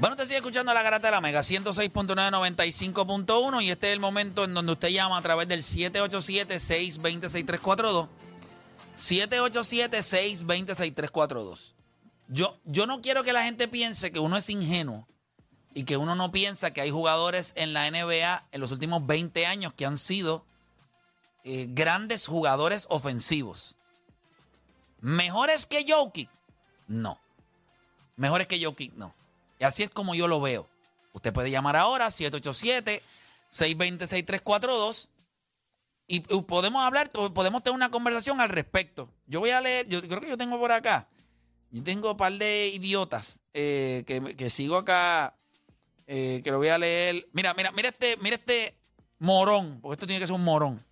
Bueno, usted sigue escuchando la garata de la Mega 106.995.1 y este es el momento en donde usted llama a través del 787-620-6342. 787-620-6342. Yo, yo no quiero que la gente piense que uno es ingenuo y que uno no piensa que hay jugadores en la NBA en los últimos 20 años que han sido eh, grandes jugadores ofensivos. ¿Mejores que Jokic? No. Mejores que Jokic, no. Y así es como yo lo veo. Usted puede llamar ahora 787-620-6342 y podemos hablar, podemos tener una conversación al respecto. Yo voy a leer, yo creo que yo tengo por acá, yo tengo un par de idiotas eh, que, sigo acá, eh, que lo voy a leer. Mira, mira, mira este, mira este morón, porque esto tiene que ser un morón.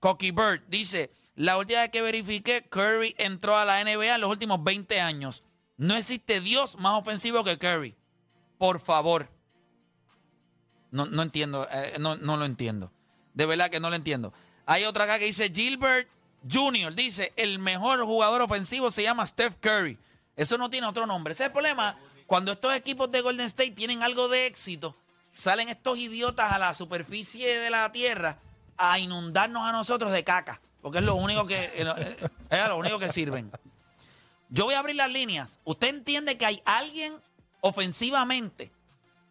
Cocky Bird dice, la última vez que verifiqué, Curry entró a la NBA en los últimos 20 años. No existe Dios más ofensivo que Curry. Por favor. No, no entiendo, eh, no, no lo entiendo. De verdad que no lo entiendo. Hay otra acá que dice Gilbert Jr. Dice, el mejor jugador ofensivo se llama Steph Curry. Eso no tiene otro nombre. Ese es el problema. Cuando estos equipos de Golden State tienen algo de éxito, salen estos idiotas a la superficie de la tierra a inundarnos a nosotros de caca. Porque es lo único que, eh, es lo único que sirven. Yo voy a abrir las líneas. ¿Usted entiende que hay alguien ofensivamente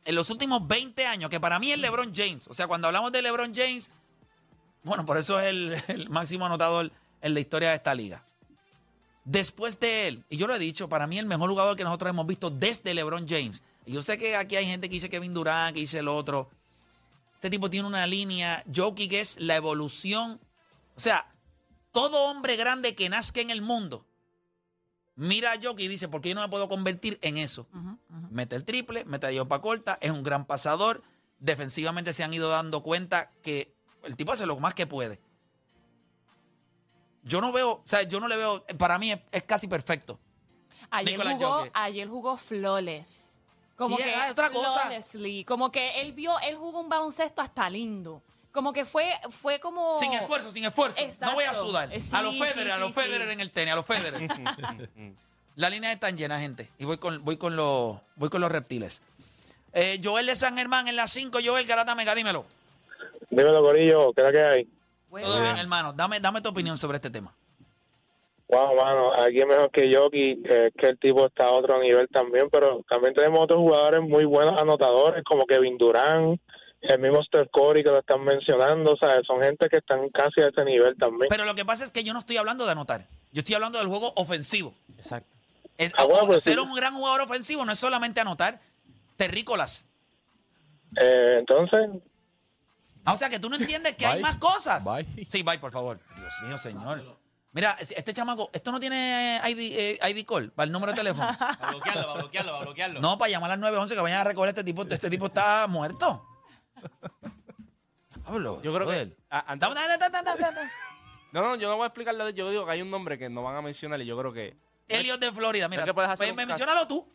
en los últimos 20 años que para mí es LeBron James? O sea, cuando hablamos de LeBron James, bueno, por eso es el, máximo anotador en la historia de esta liga. Después de él, y yo lo he dicho, para mí el mejor jugador que nosotros hemos visto desde LeBron James. Yo sé que aquí hay gente que dice Kevin Durant, que dice el otro. Este tipo tiene una línea, Jokic es la evolución. O sea, todo hombre grande que nazca en el mundo mira a Jokic y dice, ¿por qué yo no me puedo convertir en eso? Mete el triple, mete a para corta, es un gran pasador. Defensivamente se han ido dando cuenta que el tipo hace lo más que puede. Yo no veo, o sea, yo no le veo, para mí es, casi perfecto. Ayer jugó, ayer jugó flawless. Como que otra cosa. Como que él vio, él jugó un baloncesto hasta lindo. Como que fue, fue como. Sin esfuerzo, sin esfuerzo. No voy a sudar. a los Federer, a los Federer en el tenis, a los Federer. La línea está llena, gente. Y voy con, voy con, los, voy con los reptiles. Eh, Joel de San Germán en la 5. Joel Garata Mega, dímelo. Dímelo, Corillo. ¿Qué es que hay? Todo bien, hermano. Dame, dame tu opinión sobre este tema. Wow, mano, aquí es mejor que Yoki, que, que el tipo está a otro nivel también, pero también tenemos otros jugadores muy buenos anotadores, como Kevin Durán, el mismo Steph Curry que lo están mencionando, o sea, son gente que están casi a ese nivel también. Pero lo que pasa es que yo no estoy hablando de anotar, yo estoy hablando del juego ofensivo. Exacto. Ah, pues ser un gran jugador ofensivo no es solamente anotar terrícolas. Eh, entonces... Ah, o sea, que tú no entiendes que hay más cosas. Sí, bye, por favor. Dios mío, señor. Mira, este chamaco, esto no tiene ID, eh, ID call para el número de teléfono. Para bloquearlo, para bloquearlo, para bloquearlo. No, para llamar a las 911 que vayan a recoger este tipo. Este tipo está muerto. Hablo. Yo creo que. No, no, yo no voy a explicarle. Yo digo que hay un nombre que no van a mencionar y yo creo que. Elliot de Florida, mira. Pues, mencionalo tú.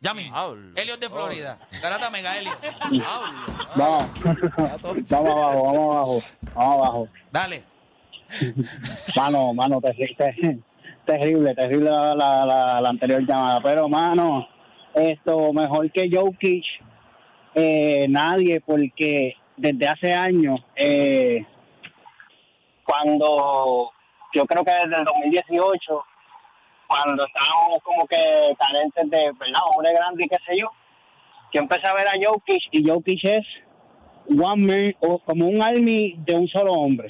Ya mismo. Elliot de Florida. Garata Mega Elliot. Vamos. vamos abajo, vamos abajo. Vamos abajo. Dale. Mano, mano, terrible, terrible, terrible la, la, la, anterior llamada. Pero, mano, esto mejor que Jokic eh, nadie, porque desde hace años, eh, cuando yo creo que desde el 2018, cuando estábamos como que carentes de, ¿verdad? Hombre grande y qué sé yo, yo empecé a ver a Jokic y Jokic es one man, o como un army de un solo hombre.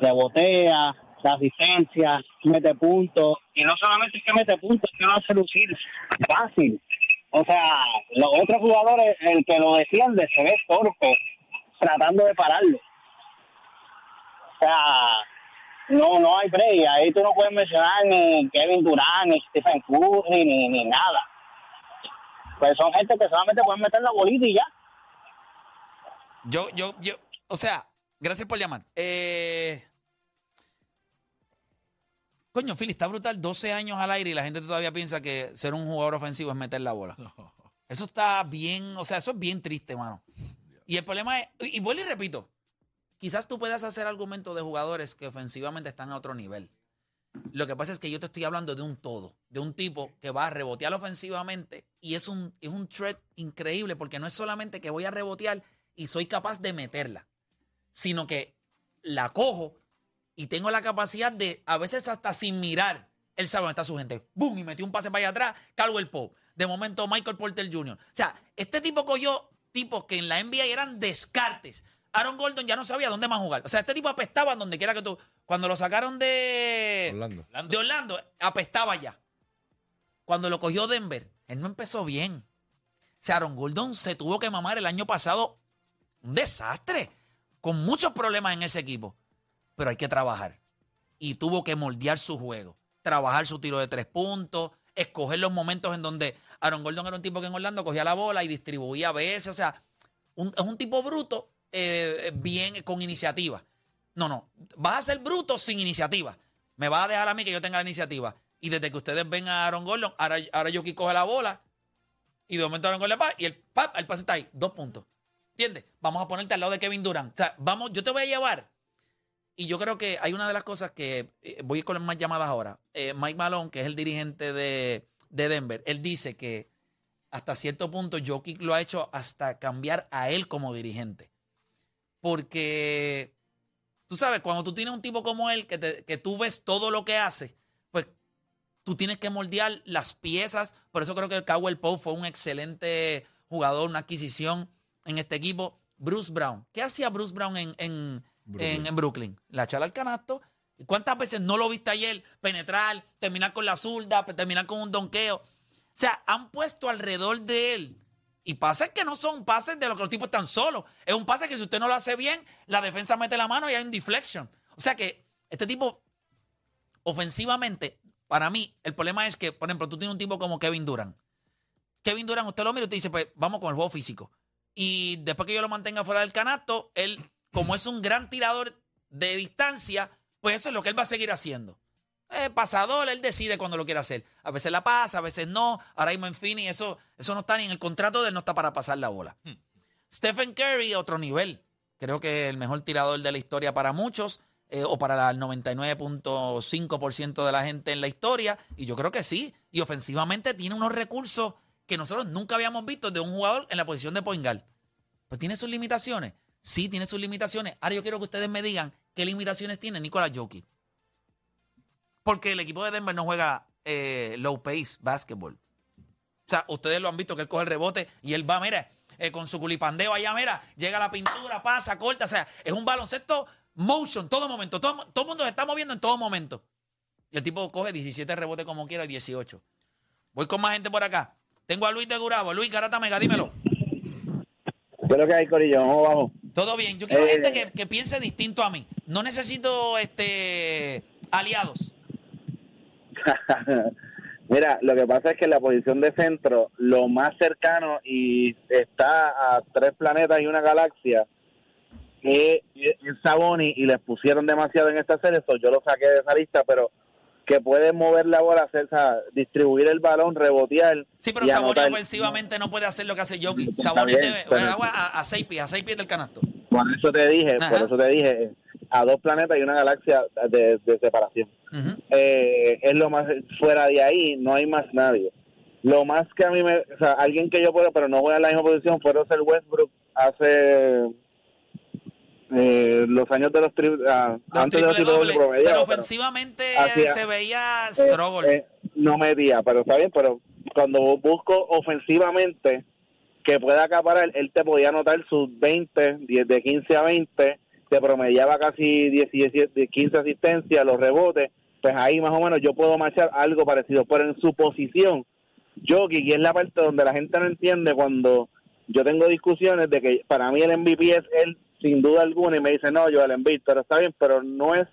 Rebotea, da asistencia, mete puntos, y no solamente es que mete puntos, es que lo hace lucir fácil. O sea, los otros jugadores, el que lo defiende se ve torpe tratando de pararlo. O sea, no no hay break. Ahí tú no puedes mencionar ni Kevin Durant, ni Stephen Curry, ni, ni nada. Pues son gente que solamente pueden meter la bolita y ya. Yo, yo, yo, o sea, gracias por llamar. Eh, coño, Philly, está brutal. 12 años al aire y la gente todavía piensa que ser un jugador ofensivo es meter la bola. Eso está bien, o sea, eso es bien triste, mano. Y el problema es, y y vuelvo y repito, quizás tú puedas hacer argumentos de jugadores que ofensivamente están a otro nivel. Lo que pasa es que yo te estoy hablando de un todo, de un tipo que va a rebotear ofensivamente y es un, es un threat increíble porque no es solamente que voy a rebotear y soy capaz de meterla, sino que la cojo y tengo la capacidad de, a veces hasta sin mirar, él sabe dónde está su gente. ¡Bum! Y metió un pase para allá atrás, Caldwell Pope. De momento, Michael Porter Jr. O sea, este tipo cogió tipos que en la NBA eran descartes. Aaron Gordon ya no sabía dónde más jugar. O sea, este tipo apestaba donde quiera que tú. Cuando lo sacaron de Orlando. de Orlando, apestaba ya. Cuando lo cogió Denver, él no empezó bien. O sea, Aaron Gordon se tuvo que mamar el año pasado un desastre, con muchos problemas en ese equipo. Pero hay que trabajar. Y tuvo que moldear su juego, trabajar su tiro de tres puntos, escoger los momentos en donde Aaron Gordon era un tipo que en Orlando cogía la bola y distribuía a veces. O sea, un- es un tipo bruto, eh, bien con iniciativa. No, no. Vas a ser bruto sin iniciativa. Me vas a dejar a mí que yo tenga la iniciativa. Y desde que ustedes ven a Aaron Gordon, ahora, ahora Yoki coge la bola y de momento Aaron Gordon va y el, pap, el pase está ahí. Dos puntos. ¿Entiendes? Vamos a ponerte al lado de Kevin Durant. O sea, vamos, yo te voy a llevar. Y yo creo que hay una de las cosas que eh, voy con las más llamadas ahora. Eh, Mike Malone, que es el dirigente de, de Denver, él dice que hasta cierto punto Jokic lo ha hecho hasta cambiar a él como dirigente. Porque tú sabes, cuando tú tienes un tipo como él, que, te- que tú ves todo lo que hace, pues tú tienes que moldear las piezas. Por eso creo que el Cowell Pope fue un excelente jugador, una adquisición en este equipo. Bruce Brown. ¿Qué hacía Bruce Brown en, en, En- en Brooklyn? La chala al canasto. ¿Y ¿Cuántas veces no lo viste ayer? Penetrar, terminar con la zurda, terminar con un donqueo. O sea, han puesto alrededor de él. Y pases que no son pases de los que los tipos están solos. Es un pase que si usted no lo hace bien, la defensa mete la mano y hay un deflection. O sea que este tipo, ofensivamente, para mí, el problema es que, por ejemplo, tú tienes un tipo como Kevin Durant. Kevin Durant, usted lo mira y usted dice, pues vamos con el juego físico. Y después que yo lo mantenga fuera del canasto, él, como es un gran tirador de distancia, pues eso es lo que él va a seguir haciendo. Eh, pasador, él decide cuando lo quiere hacer. A veces la pasa, a veces no. Ahora mismo en Phoenix, eso, eso no está ni en el contrato de él, no está para pasar la bola. Stephen Curry, otro nivel. Creo que el mejor tirador de la historia para muchos, eh, o para el 99.5% de la gente en la historia. Y yo creo que sí. Y ofensivamente tiene unos recursos que nosotros nunca habíamos visto de un jugador en la posición de point guard. Pues tiene sus limitaciones. Sí, tiene sus limitaciones. Ahora yo quiero que ustedes me digan qué limitaciones tiene Nicolás Jokic. Porque el equipo de Denver no juega eh, low pace basketball. O sea, ustedes lo han visto que él coge el rebote y él va, mira, eh, con su culipandeo allá, mira, llega la pintura, pasa, corta. O sea, es un baloncesto motion, todo momento. Todo, todo el mundo se está moviendo en todo momento. Y el tipo coge 17 rebotes como quiera y 18. Voy con más gente por acá. Tengo a Luis de Gurabo. Luis Garata Mega, dímelo. ¿Qué es lo que hay, Corillo? ¿Cómo vamos? Todo bien. Yo quiero Eh, gente que, que piense distinto a mí. No necesito este aliados. Mira, lo que pasa es que la posición de centro, lo más cercano y está a tres planetas y una galaxia, es, es Saboni y les pusieron demasiado en esta serie, eso yo lo saqué de esa lista, pero que puede mover la bola, hacer, o sea, distribuir el balón, rebotear. Sí, pero anotar. ofensivamente no puede hacer lo que hace Jokic. Bien, debe a, a seis pies, a seis pies del canasto. Por eso te dije, Ajá. por eso te dije, a dos planetas y una galaxia de, de separación. Eh, es lo más fuera de ahí no hay más nadie lo más que a mí me o sea alguien que yo puedo pero no voy a la misma posición fue Russell Westbrook hace eh, los años de los tri- ah, Los antes de los doble, pero ofensivamente se veía eh, struggle. eh, no medía pero está bien pero cuando busco ofensivamente que pueda acaparar él te podía anotar sus 20 10 de 15 a 20 te promediaba casi 10, 17, 15 asistencias los rebotes pues ahí más o menos yo puedo marchar algo parecido. Pero en su posición Jokic y es la parte donde la gente no entiende cuando yo tengo discusiones de que para mí el MVP es él sin duda alguna y me dice no yo el Embiid pero está bien pero no es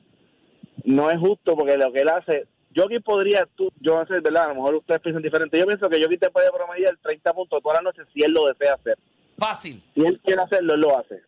no es justo porque lo que él hace Jokic podría tú yo no sé verdad a lo mejor ustedes piensan diferente yo pienso que Jokic te puede promediar 30 puntos toda la noche si él lo desea hacer Fácil. si él quiere hacerlo él lo hace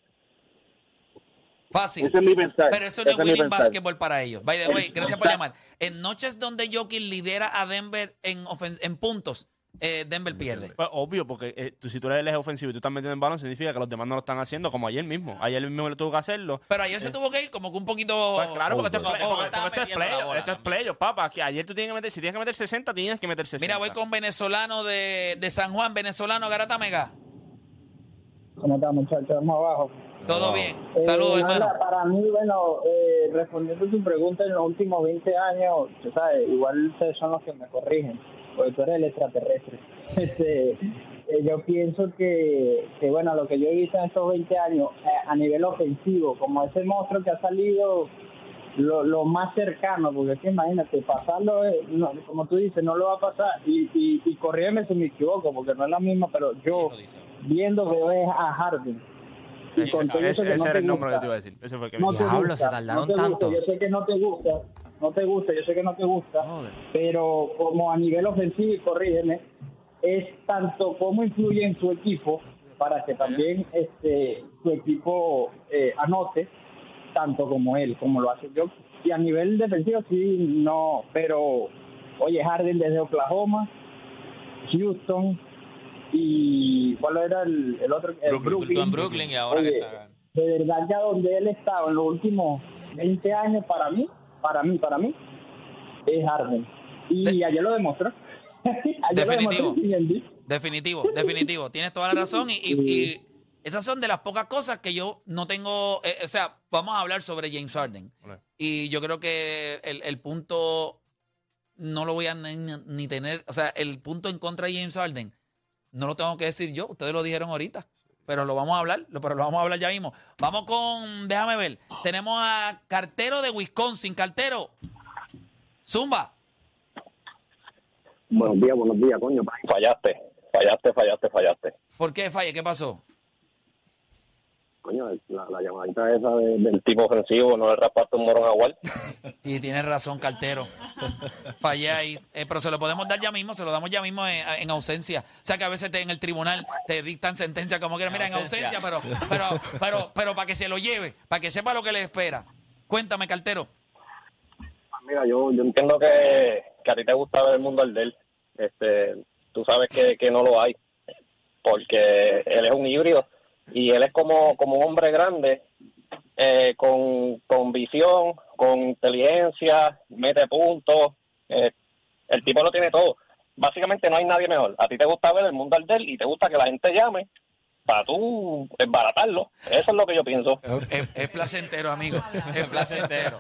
Fácil. Ese es mi pensar. Pero eso no Ese es winning basketball para ellos. By the way, gracias por llamar. En noches donde Jokic lidera a Denver en, en puntos, eh, Denver pierde. Pues obvio, porque eh, tú- si tú eres el eje ofensivo y tú estás metiendo en balón, significa que los demás no lo están haciendo como ayer mismo. Ayer mismo le tuvo que hacerlo. Pero ayer se tuvo que ir como que un poquito. Pues claro, porque esto es Over. play- porque- Estaba porque esto es playoff, esto es playoff, papá. Que ayer tú tienes que meter, si tienes que meter 60, tienes que meter 60. Mira, voy con venezolano de, de San Juan, venezolano Garata Mega. ¿Cómo está, muchachos? Vamos abajo. Todo bien. Eh, Saludos, nada, hermano. Para mí, bueno, eh, respondiendo a tu pregunta, en los últimos 20 años, tú sabes, igual ustedes son los que me corrigen, tú eres el extraterrestre. Este, eh, yo pienso que, que, bueno, lo que yo he visto en estos 20 años, eh, a nivel ofensivo, como ese monstruo que ha salido lo, lo más cercano, porque es que imagínate, pasarlo, eh, no, como tú dices, no lo va a pasar, y, y, y corrígeme si me equivoco, porque no es la misma, pero yo viendo veo es a Harden. Ese, no era el nombre que te iba a decir. Ese fue el que no me te Diablo, gusta, se tardaron no te gusta, tanto. Yo sé que no te gusta, no te gusta, yo sé que no te gusta, Joder. pero como a nivel ofensivo, y corrígeme, es tanto cómo influye en su equipo para que también este su equipo eh, anote, tanto como él, como lo hace yo. Y a nivel defensivo sí, no, pero oye, Harden desde Oklahoma, Houston y ¿cuál era el, el otro? El Estuvo en Brooklyn y ahora que está. de verdad ya donde él estaba en los últimos 20 años para mí, para mí, para mí, es Harden. Y ayer lo demostró. ayer Definitivo. lo demostró Embiid. Definitivo, definitivo. Tienes toda la razón. Y, y- y esas son de las pocas cosas que yo no tengo. eh, o sea, vamos a hablar sobre James Harden. Y yo creo que el, el punto no lo voy a ni, ni tener. O sea, el punto en contra de James Harden no lo tengo que decir yo. Ustedes lo dijeron ahorita. Pero lo vamos a hablar, lo- pero lo vamos a hablar ya mismo. Vamos con, déjame ver. Tenemos a Cartero de Wisconsin. Cartero, Zumba. Buenos días, buenos días, coño. Fallaste, fallaste, fallaste, fallaste. ¿Por qué falle? ¿Qué pasó? Coño, la, la llamadita esa de- del tipo ofensivo no le raspaste un morón a Walt. Y tienes razón, cartero. Fallé ahí. Eh, pero se lo podemos dar ya mismo, se lo damos ya mismo en, en ausencia. O sea que a veces te, en el tribunal te dictan sentencia como quieran. Mira, en ausencia, pero, pero, pero, pero para que se lo lleve, para que sepa lo que le espera. Cuéntame, cartero. Mira, yo, yo entiendo que, que a ti te gusta ver el mundo al de él. Este, tú sabes que, que no lo hay, porque él es un híbrido y él es como, como un hombre grande, eh, con, con visión, con inteligencia, mete puntos. eh, el tipo lo tiene todo. Básicamente no hay nadie mejor. A ti te gusta ver el mundo al de él y te gusta que la gente llame para tú embaratarlo. Eso es lo que yo pienso. Es, es placentero, amigo. Es placentero.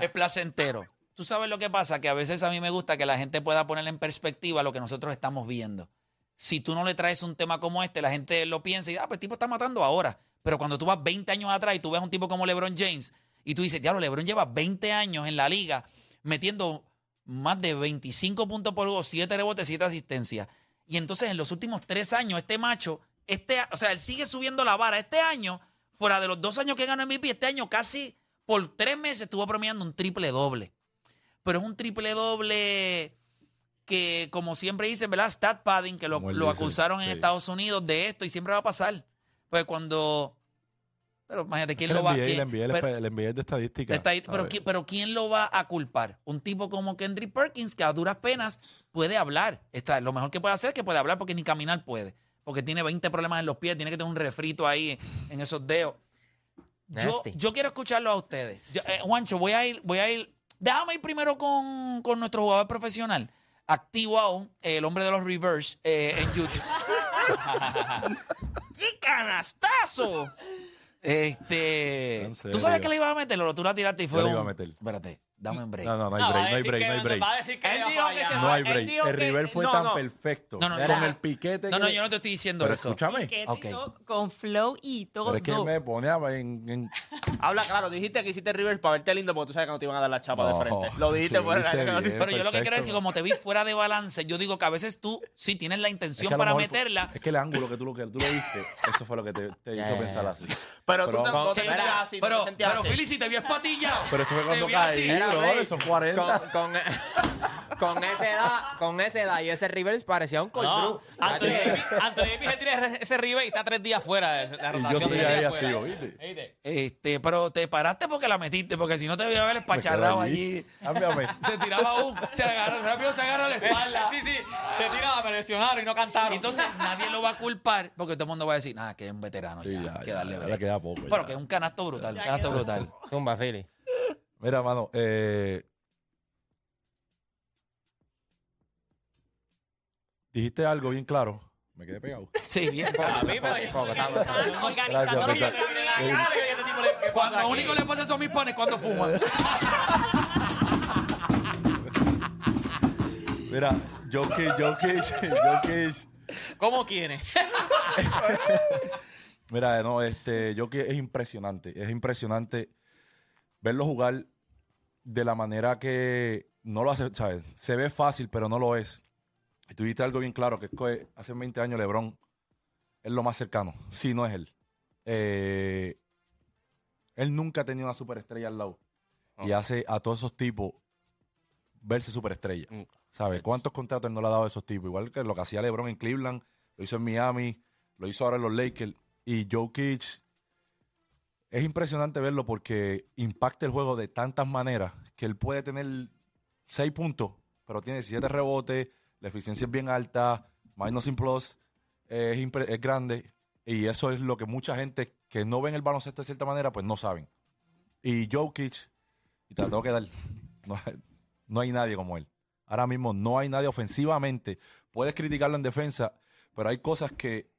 Es placentero. Tú sabes lo que pasa, que a veces a mí me gusta que la gente pueda poner en perspectiva lo que nosotros estamos viendo. Si tú no le traes un tema como este, la gente lo piensa y, ah, pues el tipo está matando ahora. Pero cuando tú vas 20 años atrás y tú ves a un tipo como LeBron James y tú dices, diablo, LeBron lleva 20 años en la liga metiendo más de 25 puntos por juego, 7 rebotes, 7 asistencias. Y entonces en los últimos 3 años, este macho, este, o sea, él sigue subiendo la vara. Este año, fuera de los dos años que ganó MVP, este año casi por tres meses estuvo promediando un triple doble. Pero es un triple doble que, como siempre dicen, ¿verdad? Stat padding, que lo, dice, acusaron en. Estados Unidos de esto y siempre va a pasar. Pues cuando. Pero imagínate, ¿quién lo va el NBA es de estadística. Está ahí, pero, ¿sabes? ¿qui- pero ¿quién lo va a culpar? Un tipo como Kendrick Perkins, que a duras penas puede hablar. Está, lo mejor que puede hacer es que puede hablar porque ni caminar puede. Porque tiene 20 problemas en los pies, tiene que tener un refrito ahí en esos dedos. Yo, yo quiero escucharlo a ustedes. Yo- eh, Juancho, voy a ir, voy a ir. Déjame ir primero con, con nuestro jugador profesional. Activo aún, el hombre de los reverse eh, en YouTube. ¡Qué canastazo! Este. ¿Tú sabes que le iba a meter? Tú la tiraste y fue. le iba a un- meter. Espérate, dame un break. No, no, no hay break, no hay break, no hay break. Va a decir que Él le va dijo a que fallar. se No hay break. El river fue no, tan no. perfecto. No, no, Con no. el piquete No, que no, yo no te estoy diciendo Pero eso. escúchame. Con flow y todo. Pero es que me pone a- en, en- Habla claro, dijiste que hiciste River para verte lindo porque tú sabes que no te iban a dar la chapa No, de frente. Lo dijiste. Pero yo lo que creo es que como te vi fuera de balance, yo digo que a veces tú sí tienes la Es intención para meterla. Es que el ángulo que tú, lo que tú le diste, eso fue lo que te, hizo pensar así. Pero tú te sentías así, pero. Philly, si te vi espatillado. Pero eso fue cuando caí. Son 40. Con, con, con esa edad, con esa edad y ese reverse parecía un cold No. Anthony Davis, Anthony Davis se tira ese- rebate y está tres días fuera de la Y yo rotación. estoy ahí activo, fuera. ¿viste? Este, pero te paraste porque la metiste, porque si no te voy a ver espacharrado allí. Cámbiame. Se tiraba un, se agarra, rápido se agarra la espalda. Sí, sí, se tiraba, me lesionaron y no cantaron. Entonces nadie lo va a culpar porque todo el mundo va a decir, nada, que es un veterano. Sí, ya, ya, hay que darle ya break". le queda poco. Pero ya. que es un canasto brutal, canasto brutal. Zumba, Philly. Mira, mano, eh, dijiste algo bien claro. Me quedé pegado. Sí, bien. A mí, pero yo- la cara este tipo le- ¿qué pasa Cuando único le pasa son mis panes cuando fuman. Mira, Jokic, Jokic, Jokic. ¿Cómo quiere? Mira, no, este, Jokic es impresionante. Es impresionante verlo jugar de la manera que no lo hace, ¿sabes? Se ve fácil, pero no lo es. Y tú dijiste algo bien claro, que es que hace 20 años LeBron es lo más cercano. Sí, no es él. Eh, él nunca ha tenido una superestrella al lado. Y hace a todos esos tipos verse superestrella. ¿Sabes? ¿Cuántos contratos él no le ha dado a esos tipos? Igual que lo que hacía LeBron en Cleveland, lo hizo en Miami, lo hizo ahora en los Lakers. Y Jokic es impresionante verlo porque impacta el juego de tantas maneras que él puede tener 6 puntos, pero tiene 17 rebotes, la eficiencia es bien alta, minus in plus es, es grande. Y eso es lo que mucha gente que no ven el baloncesto de cierta manera, pues no saben. Y Jokic, y te tengo que dar, no, no hay nadie como él. Ahora mismo no hay nadie ofensivamente. Puedes criticarlo en defensa, pero hay cosas que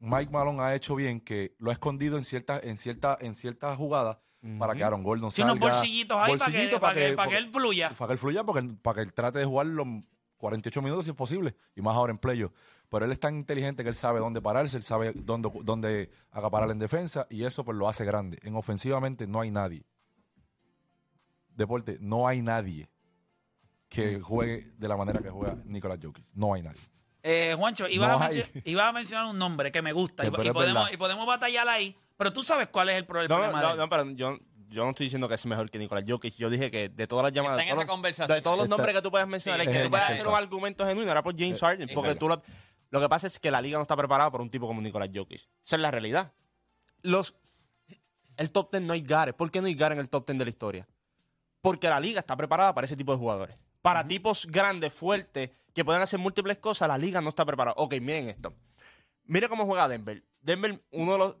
Mike Malone ha hecho bien, que lo ha escondido en ciertas en cierta, en ciertas jugadas para que Aaron Gordon Sí, unos salga. bolsillitos ahí para que, Bolsillitos para que, para que él fluya. para que él fluya, porque, para que él trate de jugar los 48 minutos si es posible, y más ahora en playoff. Pero él es tan inteligente que él sabe dónde pararse, él sabe dónde, dónde acaparar en defensa, y eso pues lo hace grande. En ofensivamente no hay nadie. Deporte, no hay nadie que juegue de la manera que juega Nicolás Jokic. No hay nadie. Eh, Juancho, ibas, No a hay. mencio- ibas a mencionar un nombre que me gusta y, Sí, pero y es podemos, verdad. y podemos batallar ahí, pero tú sabes cuál es el, pro- el No, problema de no, él. no, pero yo, yo no estoy diciendo que es mejor que Nicolás Jokic. Yo dije que de todas las llamadas, Está en de todos, esa los- conversación. de todos los Está- nombres que tú puedas mencionar, Sí, el que es tú puedas el hacer un argumento genuino era por James Harden, es porque verdad. tú lo, lo que pasa es que la liga no está preparada por un tipo como Nicolás Jokic. Esa es la realidad. Los, el top 10 no hay Gare. ¿Por qué no hay Gare en el top 10 de la historia? Porque la liga está preparada para ese tipo de jugadores. Para tipos grandes, fuertes, que pueden hacer múltiples cosas, la liga no está preparada. Ok, miren esto. Mire cómo juega Denver. Denver, uno de los.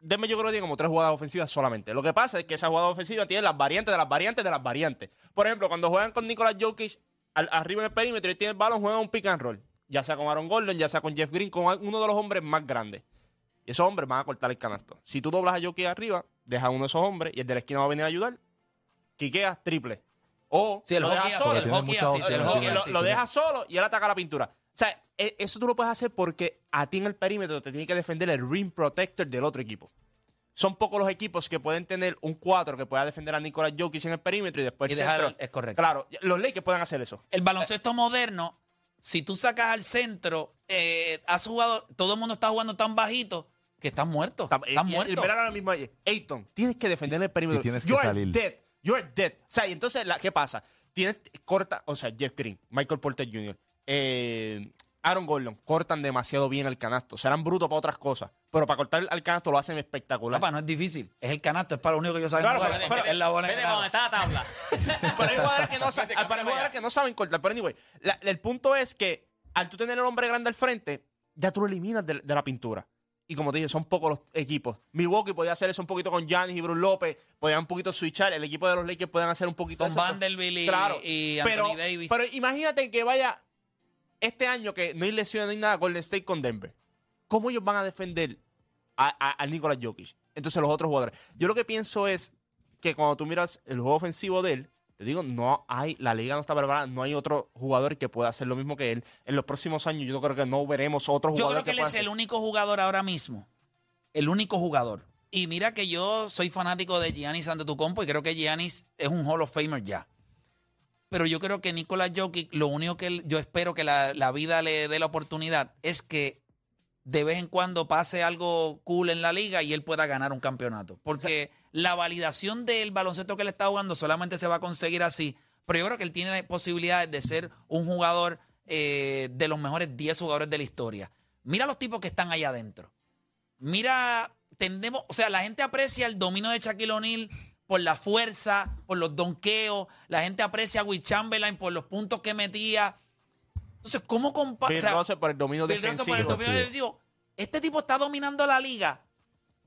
Denver yo creo que tiene como tres jugadas ofensivas solamente. Lo que pasa es que esa jugada ofensiva tiene las variantes de las variantes de las variantes. Por ejemplo, cuando juegan con Nicolás Jokic al- arriba en el perímetro y tiene el balón, juegan un pick and roll. Ya sea con Aaron Gordon, ya sea con Jeff Green, con uno de los hombres más grandes. Y esos hombres van a cortar el canasto. Si tú doblas a Jokic arriba, deja uno de esos hombres y el de la esquina va a venir a ayudar. Quiqueas triple. O Sí, el lo hockey así, solo. el hockey así, el Lo- hockey lo, dejas solo y él ataca la pintura. O sea, e- eso tú lo puedes hacer porque a ti en el perímetro te tiene que defender el rim protector del otro equipo. Son pocos los equipos que pueden tener un 4 que pueda defender a Nicolás Jokic en el perímetro y después Y el centro. es correcto. Claro, los Lakers pueden hacer eso. El baloncesto moderno, si tú sacas al centro, eh, has jugado, todo el mundo está jugando tan bajito que están muertos. Está- Están y- y- muertos. y mira ahora mismo, eh, Ayton, tienes que defender el perímetro. Y tienes que You're salir. dead. You're dead. O sea, y entonces, la- ¿qué pasa? Tienes, corta, o sea, Jeff Green, Michael Porter Jr., eh, Aaron Gordon, cortan demasiado bien el canasto. Serán brutos para otras cosas, pero para cortar el canasto lo hacen espectacular. Papá, no es difícil. Es el canasto, es para lo único que yo saben Claro, jugar. pero- pero- es la bola aro. está la tabla. Pero hay jugadores que no, para jugadores que no saben cortar. Pero anyway, la- el punto es que al tú tener el hombre grande al frente, ya tú lo eliminas de, de la pintura. Y como te dije, son pocos los equipos. Milwaukee podía hacer eso un poquito con Giannis y Bruce López. Podían un poquito switchar. El equipo de los Lakers pueden hacer un poquito Con eso. Vanderbilt y, Claro, y pero, Anthony Davis. pero imagínate que vaya este año que no hay lesiones, no hay nada, Golden State con Denver. ¿Cómo ellos van a defender a, a, a Nikola Jokic? Entonces los otros jugadores. Yo lo que pienso es que cuando tú miras el juego ofensivo de él, te digo, no hay, la liga no está preparada, no hay otro jugador que pueda hacer lo mismo que él. En los próximos años yo creo que no veremos otro Yo jugador creo que él es el único jugador ahora mismo. El único jugador. Y mira que yo soy fanático de Giannis Antetokounmpo y creo que Giannis es un Hall of Famer ya. Pero yo creo que Nikola Jokic, lo único que él- yo espero que la, la vida le dé la oportunidad es que de vez en cuando pase algo cool en la liga y él pueda ganar un campeonato. Porque la validación del baloncesto que él está jugando solamente se va a conseguir así. Pero yo creo que él tiene posibilidades de ser un jugador eh, de los mejores 10 jugadores de la historia. Mira los tipos que están ahí adentro. Mira, tendemos, o sea, la gente aprecia el dominio de Shaquille O'Neal por la fuerza, por los donkeos. La gente aprecia a Will Chamberlain por los puntos que metía. Entonces, ¿cómo compara? Bill Russell por el dominio Bill Russell por el defensivo. dominio defensivo. Este tipo está dominando la liga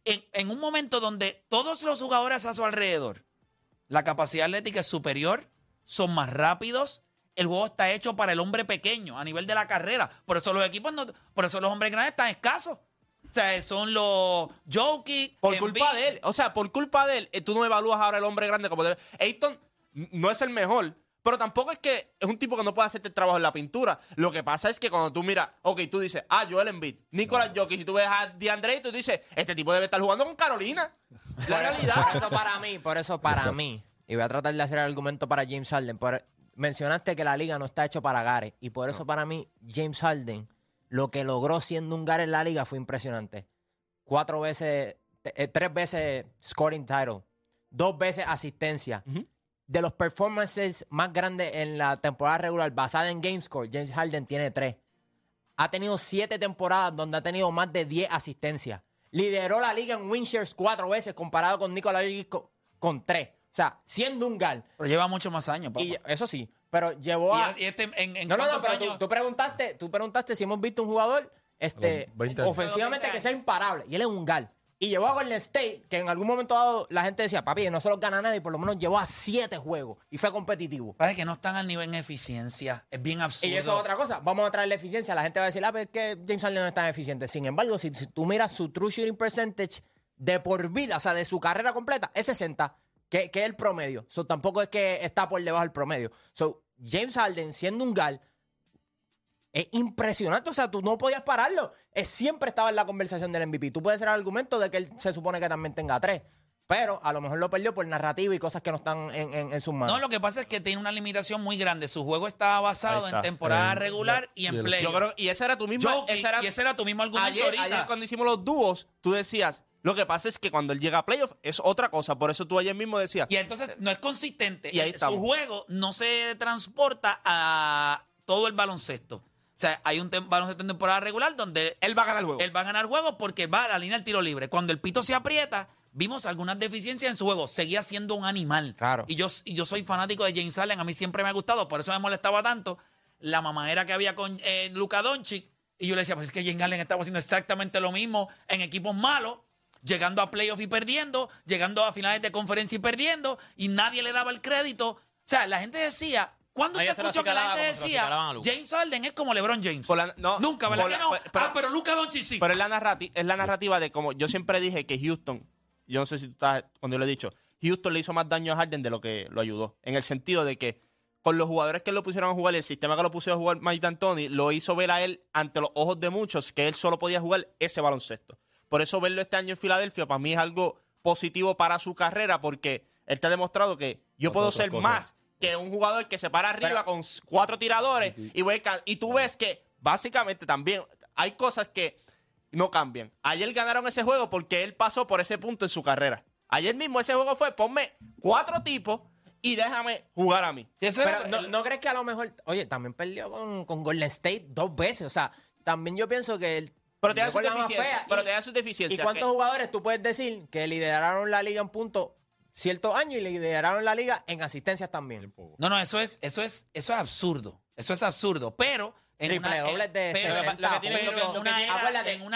en, en un momento donde todos los jugadores a su alrededor, la capacidad atlética es superior, son más rápidos. El juego está hecho para el hombre pequeño a nivel de la carrera. Por eso los equipos, no, por eso los hombres grandes están escasos. O sea, son los Jokic. Por culpa de él. O sea, por culpa de él, eh, tú no evalúas ahora el hombre grande como debe. Ayton no es el mejor, pero tampoco es que es un tipo que no puede hacerte el trabajo en la pintura. Lo que pasa es que cuando tú miras, ok, tú dices, ah, Joel Embiid, Nicolás Jokic, si tú ves a DeAndre, tú dices, este tipo debe estar jugando con Carolina. La realidad. Por eso para mí, por eso para mí, y voy a tratar de hacer el argumento para James Harden, por- mencionaste que la liga no está hecho para Gare, y por eso para mí James Harden, lo que logró siendo un Gare en la liga fue impresionante. Cuatro veces, eh, tres veces scoring title, dos veces asistencia. De los performances más grandes en la temporada regular basada en game score, James Harden tiene tres. Ha tenido siete temporadas donde ha tenido más de 10 asistencias. Lideró la liga en win shares cuatro veces comparado con Nicolás Jokic con, con tres. O sea, siendo un gal. Pero lleva muchos más años, papá. Y eso sí, pero llevó a... Y este, en, en no, no, no, pero tú, años- tú preguntaste, tú preguntaste si hemos visto un jugador este, Los 20 años. ofensivamente que sea imparable. Y él es un gal. Y llevó a Golden State, que en algún momento dado la gente decía, papi, no se los gana nadie, por lo menos llevó a siete juegos. Y fue competitivo. Pasa que no están al nivel en eficiencia. Es bien absurdo. Y eso es otra cosa. Vamos a traer la eficiencia. La gente va a decir, ah, pero es que James Harden no es tan eficiente. Sin embargo, si, si tú miras su true shooting percentage de por vida, o sea, de su carrera completa, es 60, que, que es el promedio. So, tampoco es que está por debajo del promedio. So, James Harden, siendo un gal, es impresionante. O sea, tú no podías pararlo. Es, siempre estaba en la conversación del MVP. Tú puedes hacer el argumento de que él se supone que también tenga tres. Pero a lo mejor lo perdió por narrativo y cosas que no están en, en- en sus manos. No, lo que pasa es que tiene una limitación muy grande. Su juego estaba basado en temporada Eh, regular y y en play. Yo creo, y ese era tu mismo. Ese era- y ese era tu mismo argumento ayer, ahorita. ayer cuando hicimos los dúos, tú decías, lo que pasa es que cuando él llega a playoff es otra cosa. Por eso tú ayer mismo decías, Y entonces no es consistente. Y ahí Su juego no se transporta a todo el baloncesto. O sea, hay un tem- baloncesto en temporada regular donde él va a ganar juego. él va a ganar juego porque va a la línea del tiro libre. Cuando el pito se aprieta, vimos algunas deficiencias en su juego. Seguía siendo un animal. Claro. Y yo, y yo soy fanático de James Allen. A mí siempre me ha gustado. Por eso me molestaba tanto la mamadera que había con eh, Luka Doncic. Y yo le decía, pues es que James Allen estaba haciendo exactamente lo mismo en equipos malos. Llegando a playoffs y perdiendo, llegando a finales de conferencia y perdiendo, y nadie le daba el crédito. O sea, la gente decía, ¿cuándo usted escuchó que la gente decía. James Harden es como LeBron James? La- no, Nunca, ¿verdad que no? pero- ah, pero Doncic sí. Pero es la, narrati- es la narrativa de como yo siempre dije que Houston, yo no sé si tú estás, cuando yo lo he dicho, Houston le hizo más daño a Harden de lo que lo ayudó. En el sentido de que con los jugadores que lo pusieron a jugar y el sistema que lo pusieron a jugar Mike D'Antoni, lo hizo ver a él ante los ojos de muchos que él solo podía jugar ese baloncesto. Por eso verlo este año en Filadelfia para mí es algo positivo para su carrera porque él te ha demostrado que yo puedo cosas. ser más que un jugador que se para arriba Pero- con cuatro tiradores y, voy y tú ves que básicamente también hay cosas que no cambian. Ayer ganaron ese juego porque él pasó por ese punto en su carrera. Ayer mismo ese juego fue ponme cuatro tipos y déjame jugar a mí. Sí, eso Pero ¿no, ¿no crees que a lo mejor, oye, también perdió con, con Golden State dos veces? O sea, también yo pienso que él Pero te da deficiencias. fea. Pero Y- te da sus ¿Y deficiencias. cuántos que- jugadores tú puedes decir que lideraron la liga en puntos ciertos años y lideraron la liga en asistencias también? No, no, eso es, eso es, eso es absurdo. Eso es absurdo. Pero en una, dobles en- de pero, 60 lo que tiene- pero lo que- en, lo que una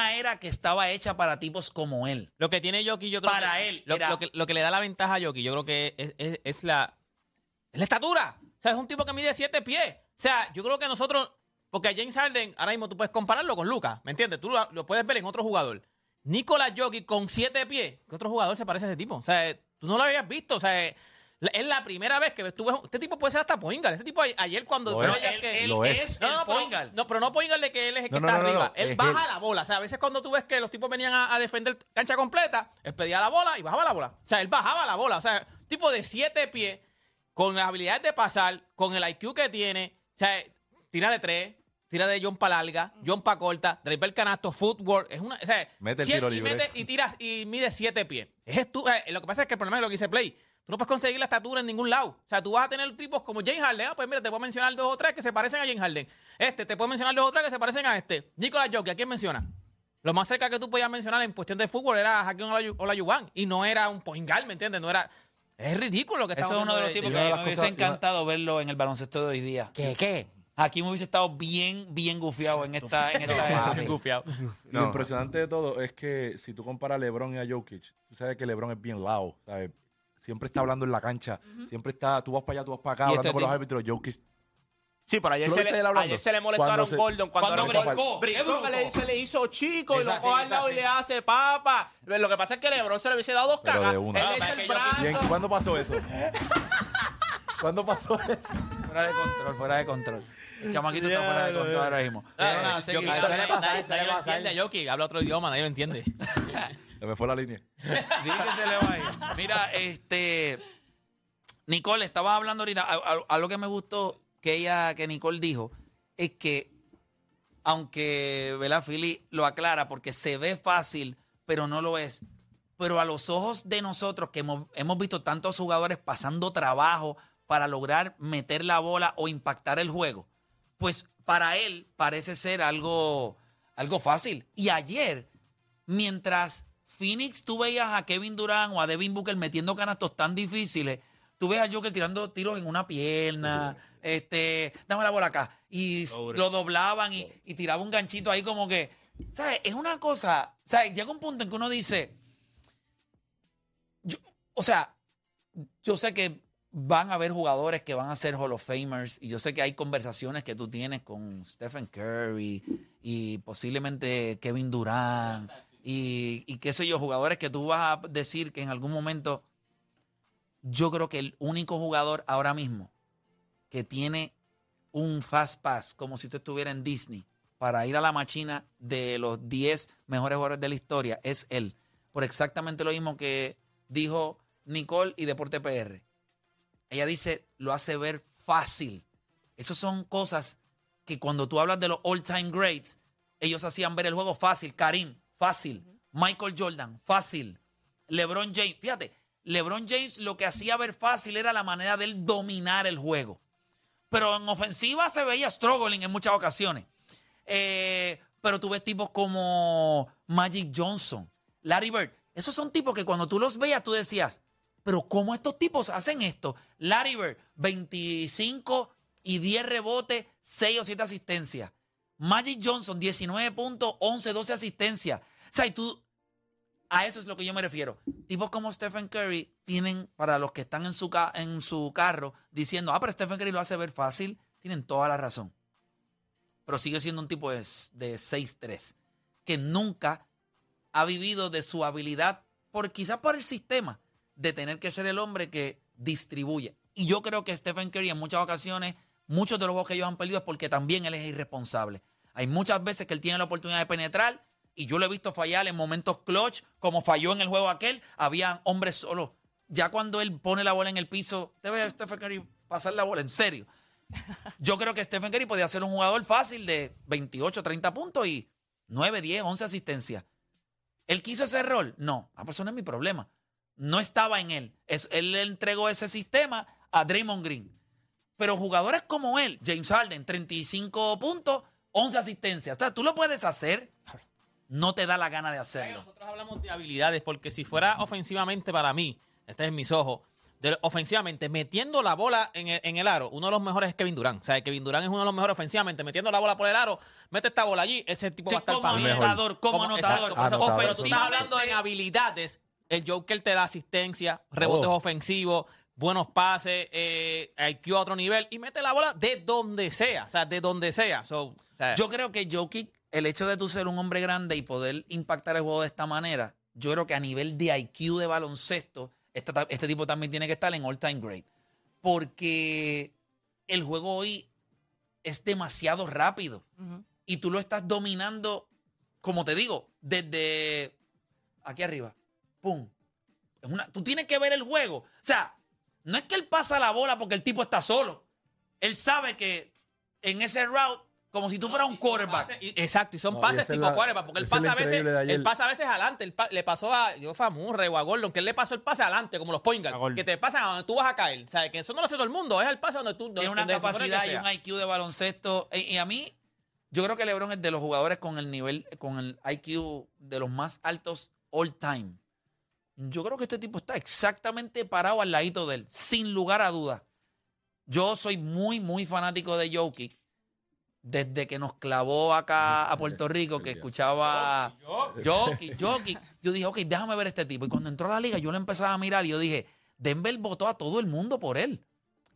tiene- era, que estaba hecha para tipos como él. Lo que tiene Jokic, yo creo Para que, él, Lo, era- lo que, lo que le da la ventaja a Jokic, yo creo que es, es- es la, es la estatura. O sea, es un tipo que mide siete pies. O sea, yo creo que nosotros, porque a James Harden, ahora mismo tú puedes compararlo con Lucas, ¿me entiendes? Tú lo, lo puedes ver en otro jugador. Nicolás Jokic con siete pies, ¿qué otro jugador se parece a ese tipo? O sea, tú no lo habías visto. O sea, es la primera vez que ves- tú ves, este tipo puede ser hasta Poingal. Este tipo ayer cuando... Lo pero es. es que- él Lo es, es. el no, no, pero, no, pero no Poingal de que él es el que No, está no, no, arriba. no, él es baja él. la bola. O sea, a veces cuando tú ves que los tipos venían a, a defender cancha completa, él pedía la bola y bajaba la bola. O sea, él bajaba la bola. O sea, tipo de siete pies, con las habilidades de pasar, con el IQ que tiene. O sea, tira de tres, tira de John pa' larga, John pa' corta, drive el canasto, footwork. Es una, o sea, Mete el tiro y, libre. mete- y tiras y mide siete pies. Es estu- eh, lo que pasa es que el problema es lo que dice Play. Tú no puedes conseguir la estatura en ningún lado. O sea, tú vas a tener tipos como James Harden. Ah, pues mira, te puedo mencionar dos o tres que se parecen a James Harden. Este, te puedo mencionar dos o tres que se parecen a este. Nicolas Jokic, ¿a quién menciona? Lo más cerca que tú podías mencionar en cuestión de fútbol era Olayu- Olajuwon. Y no era un point guard, ¿me entiendes? No era... Es ridículo lo que Ese estamos es uno de los tipos que me hubiese encantado verlo en el baloncesto de hoy día. ¿Qué, qué? Aquí me hubiese estado bien, bien gufiado en esta, en esta. Gufiado. Lo impresionante de todo es que si tú comparas a LeBron y a Jokic, tú sabes que LeBron es bien lao, ¿sabes? Siempre está hablando en la cancha, siempre está, tú vas para allá, tú vas para acá, Y hablando este con los tipo- árbitros. Jokic Sí, pero ayer, ¿Lo se viste le, él hablando? ayer se le molestó a Cuando Aaron se- Gordon cuando cuando brincó, brincó, que le, se le hizo chico y Es lo así, coge es al lado y así. le hace papa. Lo que pasa es que LeBron se le hubiese dado dos Pero cagas. Él Ah, le pero echa es el que yo- ¿Y en- brazo. ¿Cuándo pasó eso? ¿Cuándo pasó eso? Fuera de control, fuera de control. El chamaquito está fuera de control ahora mismo. Pero nada, seguimos. Jokic, Suele nadie- pasar, nadie- suele nadie lo pasar. entiende, Jokic, habla otro idioma, nadie lo entiende. Se me fue la línea. Sí que se le va a ir. Mira, este. Nicole, estabas hablando ahorita. a- a- Algo que me gustó que ella, que Nicole dijo, es que, aunque, ¿verdad? Philly lo aclara porque se ve fácil, pero no lo es. Pero a los ojos de nosotros, que hemos, hemos visto tantos jugadores pasando trabajo para lograr meter la bola o impactar el juego, pues para él parece ser algo, algo fácil. Y ayer, mientras Phoenix tú veías a Kevin Durant o a Devin Booker metiendo canastos tan difíciles, tú ves a Joker tirando tiros en una pierna, este, dame la bola acá, y lo doblaban y, y tiraba un ganchito ahí como que, ¿sabes? Es una cosa, ¿sabes? Llega un punto en que uno dice, yo- o sea, yo sé que van a haber jugadores que van a ser Hall of Famers y yo sé que hay conversaciones que tú tienes con Stephen Curry y posiblemente Kevin Durant y, qué sé yo, jugadores que tú vas a decir que en algún momento yo creo que el único jugador ahora mismo que tiene un fast pass como si tú estuvieras en Disney para ir a la machina de los 10 mejores jugadores de la historia es él. Por exactamente lo mismo que dijo Nicole y Deporte PR. Ella dice, lo hace ver fácil. Esas son cosas que cuando tú hablas de los all-time greats, ellos hacían ver el juego fácil. Karim, fácil. Michael Jordan, fácil. LeBron James, fíjate, LeBron James lo que hacía ver fácil era la manera de él dominar el juego. Pero en ofensiva se veía struggling en muchas ocasiones. Eh, pero tú ves tipos como Magic Johnson, Larry Bird. Esos son tipos que cuando tú los veías tú decías, pero ¿cómo estos tipos hacen esto? Larry Bird, 25 y 10 rebotes, 6 o 7 asistencias. Magic Johnson, 19 puntos, 11, 12 asistencias. O sea, y tú, a eso es lo que yo me refiero. Tipos como Stephen Curry tienen, para los que están en su, en su carro, diciendo, ah, pero Stephen Curry lo hace ver fácil, tienen toda la razón. Pero sigue siendo un tipo de, de 6'3", que nunca ha vivido de su habilidad, por quizás por el sistema, de tener que ser el hombre que distribuye. Y yo creo que Stephen Curry en muchas ocasiones, muchos de los juegos que ellos han perdido es porque también él es irresponsable. Hay muchas veces que él tiene la oportunidad de penetrar y yo lo he visto fallar en momentos clutch, como falló en el juego aquel, había hombres solos. Ya cuando él pone la bola en el piso, te ve a Stephen Curry pasar la bola, en serio. Yo creo que Stephen Curry podía ser un jugador fácil de 28, 30 puntos y 9, 10, 11 asistencias. ¿Él quiso ese rol? No. Ah, pues eso no es mi problema. No estaba en él. Es, él le entregó ese sistema a Draymond Green. Pero jugadores como él, James Harden, 35 puntos, 11 asistencias. O sea, tú lo puedes hacer, no te da la gana de hacerlo. Nosotros hablamos de habilidades porque si fuera ofensivamente para mí, este es en mis ojos, de- ofensivamente, metiendo la bola en el, en el aro, uno de los mejores es Kevin Durant. O sea, Kevin Durant es uno de los mejores ofensivamente, metiendo la bola por el aro, mete esta bola allí, ese tipo Sí, va a estar como para mí. anotador, como Como- anotador. Pero tú estás hablando en habilidades. El Joker te da asistencia, rebotes Oh. ofensivos, buenos pases, eh, IQ a otro nivel y mete la bola de donde sea. O sea, de donde sea. So, o sea, Yo creo que Jokic, el hecho de tú ser un hombre grande y poder impactar el juego de esta manera, yo creo que a nivel de IQ de baloncesto, este, este tipo también tiene que estar en all time great. Porque el juego hoy es demasiado rápido. Y tú lo estás dominando, como te digo, desde aquí arriba. ¡Pum! Es una, tú tienes que ver el juego. O sea, no es que él pasa la bola porque el tipo está solo. Él sabe que en ese route, como si tú fueras un quarterback. Y- Exacto, y son No, pases tipo la- quarterback, porque él pasa a veces, él pasa a veces adelante, él pa- le pasó a, yo a Murray o a Gordon, que él le pasó el pase adelante, como los point guard, que te pasan a donde tú vas a caer. O sea, que eso no lo hace todo el mundo, es el pase donde tú Tiene una capacidad y un IQ de baloncesto. Y, y a mí, yo creo que LeBron es de los jugadores con el nivel, con el IQ de los más altos all time. Yo creo que este tipo está exactamente parado al ladito de él, sin lugar a dudas. Yo soy muy, muy fanático de Jokic. Desde que nos clavó acá a Puerto Rico, que escuchaba Jokic, Jokic. Yo dije, ok, déjame ver este tipo. Y cuando entró a la liga, yo lo empezaba a mirar y yo dije, Denver votó a todo el mundo por él.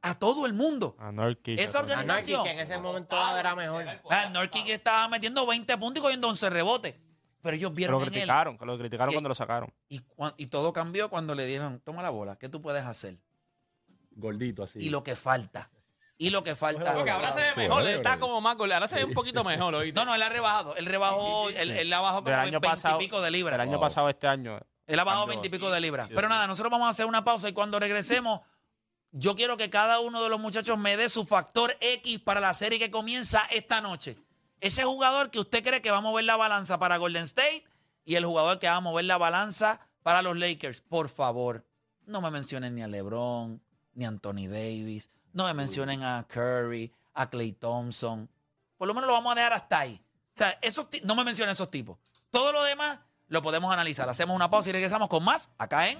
A todo el mundo. A Nurkic, Esa organización. que en ese momento era mejor. Ah, Nurkic estaba metiendo 20 puntos y cogiendo 11 rebotes. Pero ellos Que vieron lo en él. criticaron, que lo criticaron Y- cuando lo sacaron. Y, y todo cambió cuando le dieron, toma la bola, ¿qué tú puedes hacer? Gordito así. Y lo que falta. Y lo que falta. Porque ahora se ve mejor, eh, está como más ahora se ve un poquito mejor, ¿oíste? No, no, él ha rebajado. Él rebajó, él, él ha bajado como Del año 20 pasado. y pico de libras. El año Wow. pasado, este año. Él ha bajado Cambió. 20 y pico de libras. Pero nada, nosotros vamos a hacer una pausa y cuando regresemos, yo quiero que cada uno de los muchachos me dé su factor X para la serie que comienza esta noche. Ese jugador que usted cree que va a mover la balanza para Golden State y el jugador que va a mover la balanza para los Lakers. Por favor, no me mencionen ni a LeBron, ni a Anthony Davis, no me mencionen a Curry, a Clay Thompson. Por lo menos lo vamos a dejar hasta ahí. O sea, esos no me mencionen esos tipos. Todo lo demás lo podemos analizar. Hacemos una pausa y regresamos con más acá en